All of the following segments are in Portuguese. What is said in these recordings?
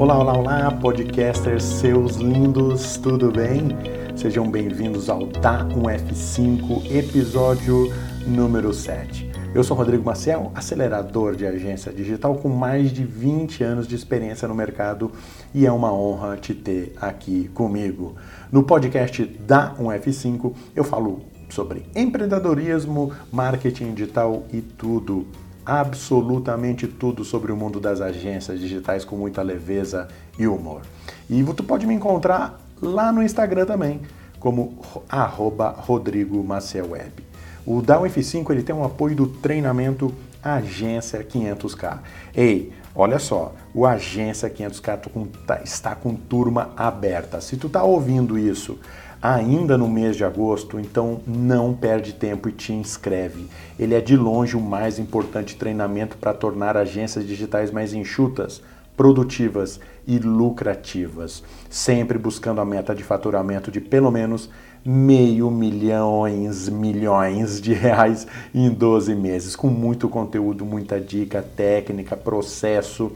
Olá, olá, olá, podcasters, seus lindos, tudo bem? Sejam bem-vindos ao Da 1F5, episódio número 7. Eu sou Rodrigo Maciel, acelerador de agência digital com mais de 20 anos de experiência no mercado e é uma honra te ter aqui comigo. No podcast Da 1F5 eu falo sobre empreendedorismo, marketing digital e tudo absolutamente tudo sobre o mundo das agências digitais com muita leveza e humor. E tu pode me encontrar lá no Instagram também, como arroba Rodrigo Web. O Down F5 ele tem um apoio do treinamento Agência 500K. Ei, olha só, o Agência 500K tá, está com turma aberta. Se tu tá ouvindo isso ainda no mês de agosto, então não perde tempo e te inscreve. Ele é de longe o mais importante treinamento para tornar agências digitais mais enxutas, produtivas e lucrativas, sempre buscando a meta de faturamento de pelo menos meio milhões, milhões de reais em 12 meses, com muito conteúdo, muita dica, técnica, processo,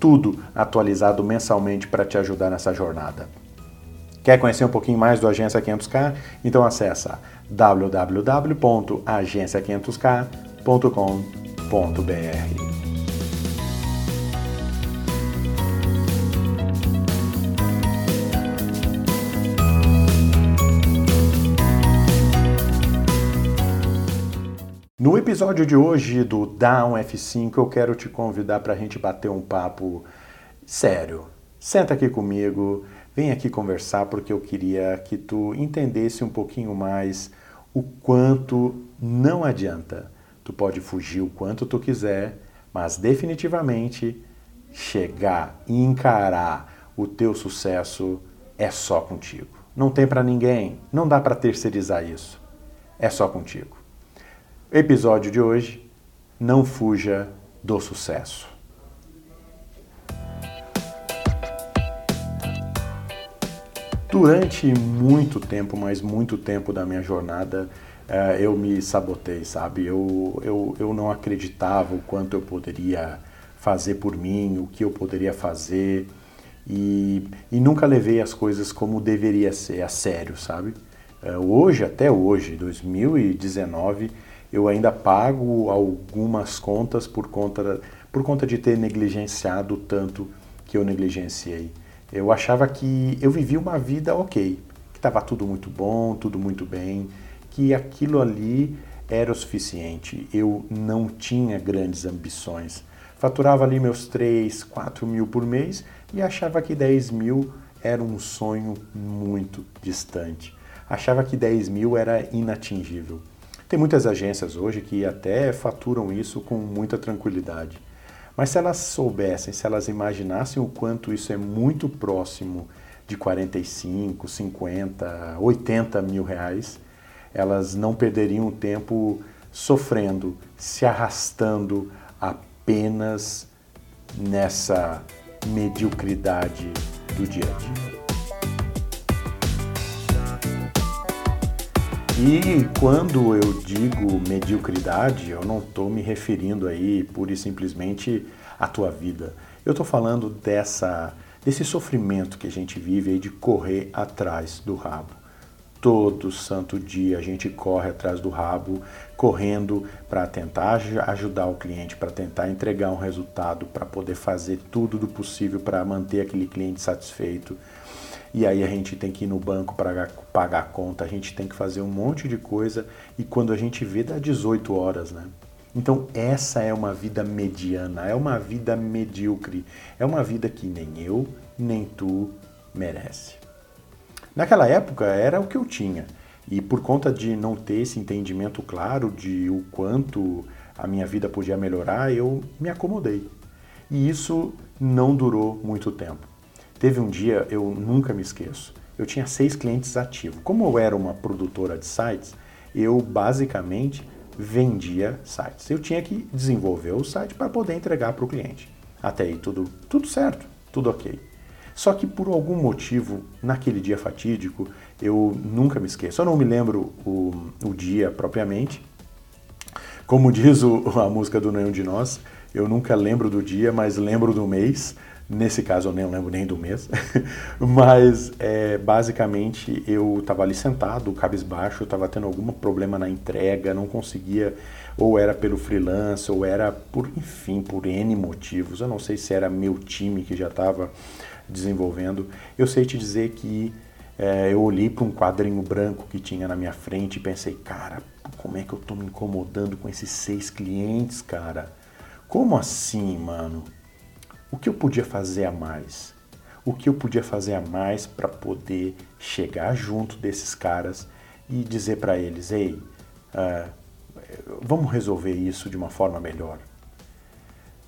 tudo atualizado mensalmente para te ajudar nessa jornada. Quer conhecer um pouquinho mais do Agência 500K? Então acessa www.agencia500k.com.br. No episódio de hoje do Down F5, eu quero te convidar para a gente bater um papo sério. Senta aqui comigo, vem aqui conversar porque eu queria que tu entendesse um pouquinho mais o quanto não adianta. Tu pode fugir o quanto tu quiser, mas definitivamente chegar e encarar o teu sucesso é só contigo. Não tem para ninguém, não dá para terceirizar isso. É só contigo. Episódio de hoje: não fuja do sucesso. Durante muito tempo, mas muito tempo da minha jornada, eh, eu me sabotei, sabe? Eu, eu, eu não acreditava o quanto eu poderia fazer por mim, o que eu poderia fazer, e, e nunca levei as coisas como deveria ser, a sério, sabe? Eh, hoje, até hoje, 2019, eu ainda pago algumas contas por conta, por conta de ter negligenciado tanto que eu negligenciei. Eu achava que eu vivia uma vida ok, que estava tudo muito bom, tudo muito bem, que aquilo ali era o suficiente. Eu não tinha grandes ambições. Faturava ali meus 3, 4 mil por mês e achava que 10 mil era um sonho muito distante. Achava que 10 mil era inatingível. Tem muitas agências hoje que até faturam isso com muita tranquilidade. Mas se elas soubessem, se elas imaginassem o quanto isso é muito próximo de 45, 50, 80 mil reais, elas não perderiam tempo sofrendo, se arrastando apenas nessa mediocridade do dia a dia. E quando eu digo mediocridade, eu não estou me referindo aí pura e simplesmente à tua vida. Eu estou falando dessa, desse sofrimento que a gente vive aí de correr atrás do rabo. Todo santo dia a gente corre atrás do rabo, correndo para tentar ajudar o cliente, para tentar entregar um resultado, para poder fazer tudo do possível para manter aquele cliente satisfeito e aí a gente tem que ir no banco para pagar a conta, a gente tem que fazer um monte de coisa e quando a gente vê dá 18 horas, né? Então essa é uma vida mediana, é uma vida medíocre, é uma vida que nem eu nem tu merece. Naquela época era o que eu tinha e por conta de não ter esse entendimento claro de o quanto a minha vida podia melhorar, eu me acomodei. E isso não durou muito tempo. Teve um dia, eu nunca me esqueço, eu tinha seis clientes ativos. Como eu era uma produtora de sites, eu basicamente vendia sites. Eu tinha que desenvolver o site para poder entregar para o cliente. Até aí tudo, tudo certo, tudo ok. Só que por algum motivo, naquele dia fatídico, eu nunca me esqueço. Eu não me lembro o, o dia propriamente. Como diz o, a música do Nenhum de Nós, eu nunca lembro do dia, mas lembro do mês. Nesse caso eu nem lembro nem do mês, mas é, basicamente eu estava ali sentado, cabisbaixo, estava tendo algum problema na entrega, não conseguia, ou era pelo freelance, ou era por, enfim, por N motivos. Eu não sei se era meu time que já estava desenvolvendo. Eu sei te dizer que é, eu olhei para um quadrinho branco que tinha na minha frente e pensei, cara, como é que eu estou me incomodando com esses seis clientes, cara? Como assim, mano? O que eu podia fazer a mais? O que eu podia fazer a mais para poder chegar junto desses caras e dizer para eles, ei, uh, vamos resolver isso de uma forma melhor?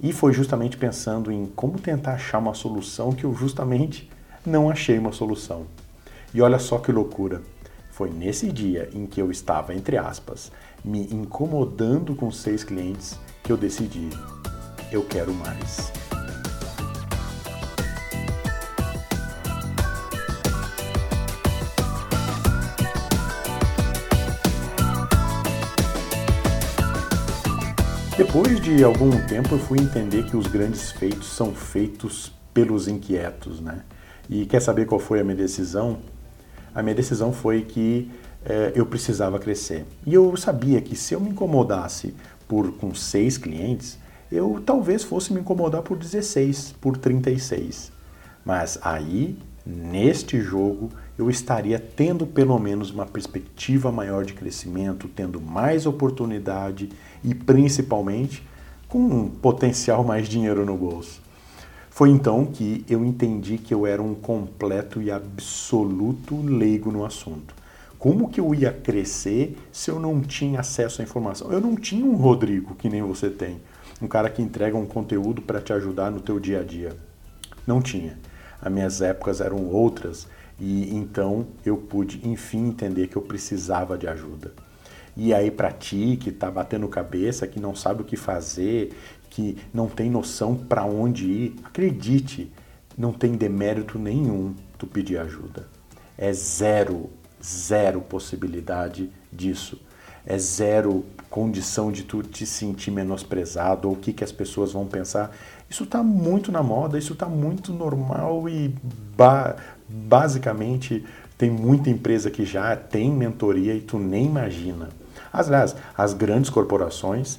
E foi justamente pensando em como tentar achar uma solução que eu justamente não achei uma solução. E olha só que loucura. Foi nesse dia em que eu estava, entre aspas, me incomodando com seis clientes que eu decidi: eu quero mais. Depois de algum tempo eu fui entender que os grandes feitos são feitos pelos inquietos, né? E quer saber qual foi a minha decisão? a minha decisão foi que é, eu precisava crescer. E eu sabia que se eu me incomodasse por com seis clientes, eu talvez fosse me incomodar por 16, por 36. Mas aí, neste jogo, eu estaria tendo pelo menos uma perspectiva maior de crescimento, tendo mais oportunidade e principalmente com um potencial mais dinheiro no bolso. Foi então que eu entendi que eu era um completo e absoluto leigo no assunto. Como que eu ia crescer se eu não tinha acesso à informação? Eu não tinha um Rodrigo que nem você tem, um cara que entrega um conteúdo para te ajudar no teu dia a dia. Não tinha. As minhas épocas eram outras e então eu pude enfim entender que eu precisava de ajuda. E aí para ti que está batendo cabeça, que não sabe o que fazer, que não tem noção para onde ir, acredite, não tem demérito nenhum tu pedir ajuda. É zero, zero possibilidade disso. É zero condição de tu te sentir menosprezado ou o que, que as pessoas vão pensar. Isso está muito na moda, isso está muito normal e ba basicamente tem muita empresa que já tem mentoria e tu nem imagina. Aliás, as grandes corporações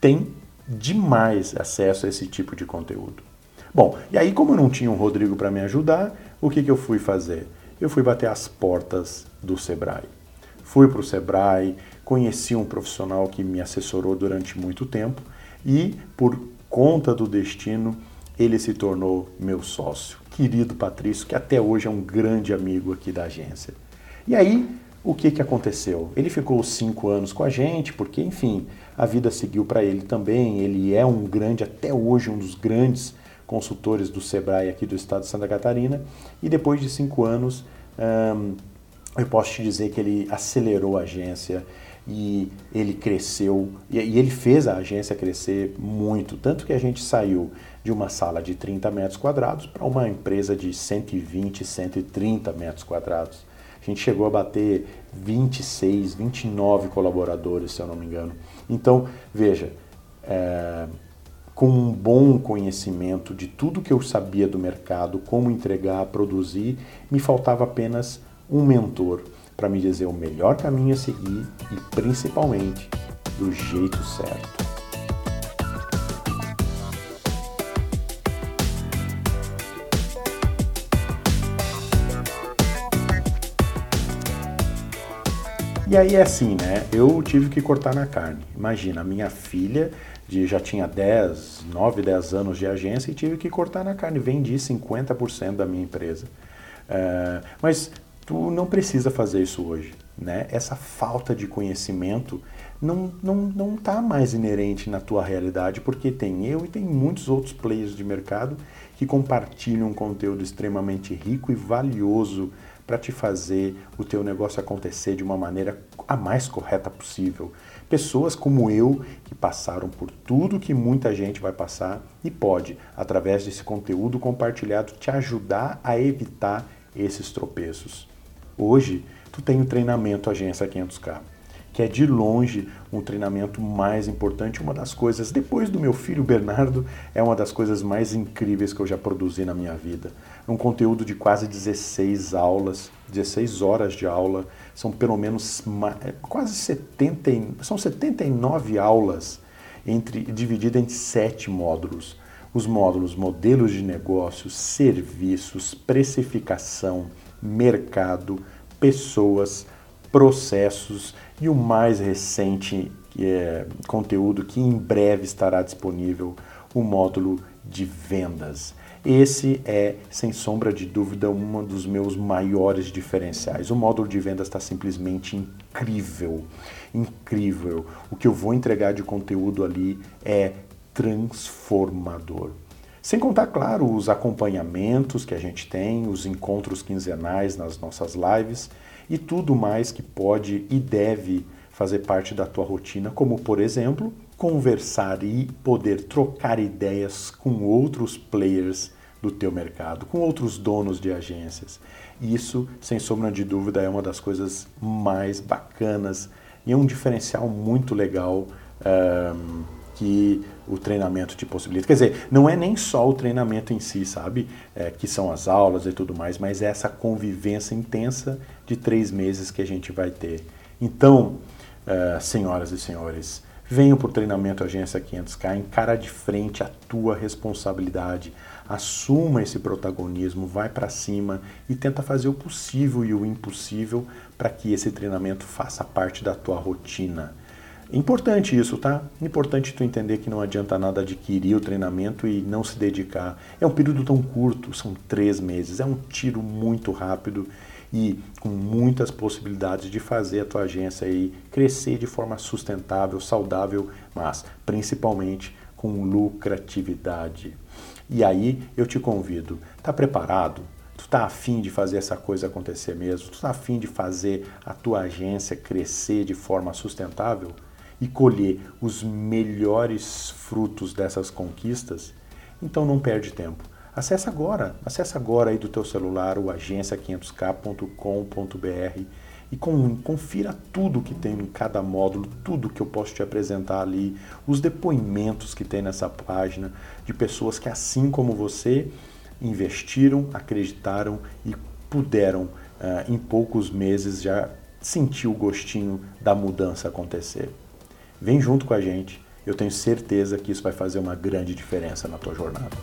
têm demais acesso a esse tipo de conteúdo. Bom, e aí como eu não tinha um Rodrigo para me ajudar, o que, que eu fui fazer? Eu fui bater as portas do Sebrae. Fui para o Sebrae, conheci um profissional que me assessorou durante muito tempo e, por conta do destino, ele se tornou meu sócio, querido Patrício, que até hoje é um grande amigo aqui da agência. E aí o que, que aconteceu? Ele ficou cinco anos com a gente, porque, enfim, a vida seguiu para ele também. Ele é um grande, até hoje, um dos grandes consultores do Sebrae aqui do estado de Santa Catarina. E depois de cinco anos, eu posso te dizer que ele acelerou a agência e ele cresceu, e ele fez a agência crescer muito. Tanto que a gente saiu de uma sala de 30 metros quadrados para uma empresa de 120, 130 metros quadrados. A gente chegou a bater 26, 29 colaboradores, se eu não me engano. Então, veja, é, com um bom conhecimento de tudo que eu sabia do mercado, como entregar, produzir, me faltava apenas um mentor para me dizer o melhor caminho a seguir e principalmente do jeito certo. E aí é assim, né? Eu tive que cortar na carne. Imagina, a minha filha de, já tinha 10, 9, 10 anos de agência e tive que cortar na carne. Vendi 50% da minha empresa. É, mas tu não precisa fazer isso hoje. Né? Essa falta de conhecimento não está não, não tá mais inerente na tua realidade, porque tem eu e tem muitos outros players de mercado que compartilham um conteúdo extremamente rico e valioso para te fazer o teu negócio acontecer de uma maneira a mais correta possível. Pessoas como eu que passaram por tudo que muita gente vai passar e pode, através desse conteúdo compartilhado, te ajudar a evitar esses tropeços. Hoje, tu tem o treinamento Agência 500K. que é de longe um treinamento mais importante, uma das coisas, depois do meu filho Bernardo, é uma das coisas mais incríveis que eu já produzi na minha vida. Um conteúdo de quase 16 aulas, 16 horas de aula, são pelo menos é, quase 70, são 79 aulas entre dividida em sete módulos. Os módulos modelos de negócios, serviços, precificação, mercado, pessoas, processos e o mais recente é, conteúdo que em breve estará disponível, o módulo de vendas. Esse é, sem sombra de dúvida, um dos meus maiores diferenciais. O módulo de vendas está simplesmente incrível. Incrível. O que eu vou entregar de conteúdo ali é transformador. Sem contar, claro, os acompanhamentos que a gente tem, os encontros quinzenais nas nossas lives e tudo mais que pode e deve fazer parte da tua rotina, como por exemplo, conversar e poder trocar ideias com outros players do teu mercado, com outros donos de agências. Isso, sem sombra de dúvida, é uma das coisas mais bacanas e é um diferencial muito legal um, que o treinamento te possibilita. Quer dizer, não é nem só o treinamento em si, sabe? É, que são as aulas e tudo mais, mas é essa convivência intensa de três meses que a gente vai ter. Então, uh, senhoras e senhores, venham para o treinamento Agência 500K, encara de frente a tua responsabilidade, assuma esse protagonismo, vai para cima e tenta fazer o possível e o impossível para que esse treinamento faça parte da tua rotina. Importante isso, tá? Importante tu entender que não adianta nada adquirir o treinamento e não se dedicar. É um período tão curto, são três meses, é um tiro muito rápido e com muitas possibilidades de fazer a tua agência aí crescer de forma sustentável, saudável, mas principalmente com lucratividade. E aí eu te convido, tá preparado? Tu tá afim de fazer essa coisa acontecer mesmo? Tu tá afim de fazer a tua agência crescer de forma sustentável? E colher os melhores frutos dessas conquistas, então não perde tempo. Acesse agora, acesse agora aí do teu celular o agência500k.com.br e com, confira tudo que tem em cada módulo, tudo que eu posso te apresentar ali, os depoimentos que tem nessa página de pessoas que assim como você investiram, acreditaram e puderam uh, em poucos meses já sentir o gostinho da mudança acontecer. Vem junto com a gente. Eu tenho certeza que isso vai fazer uma grande diferença na tua jornada.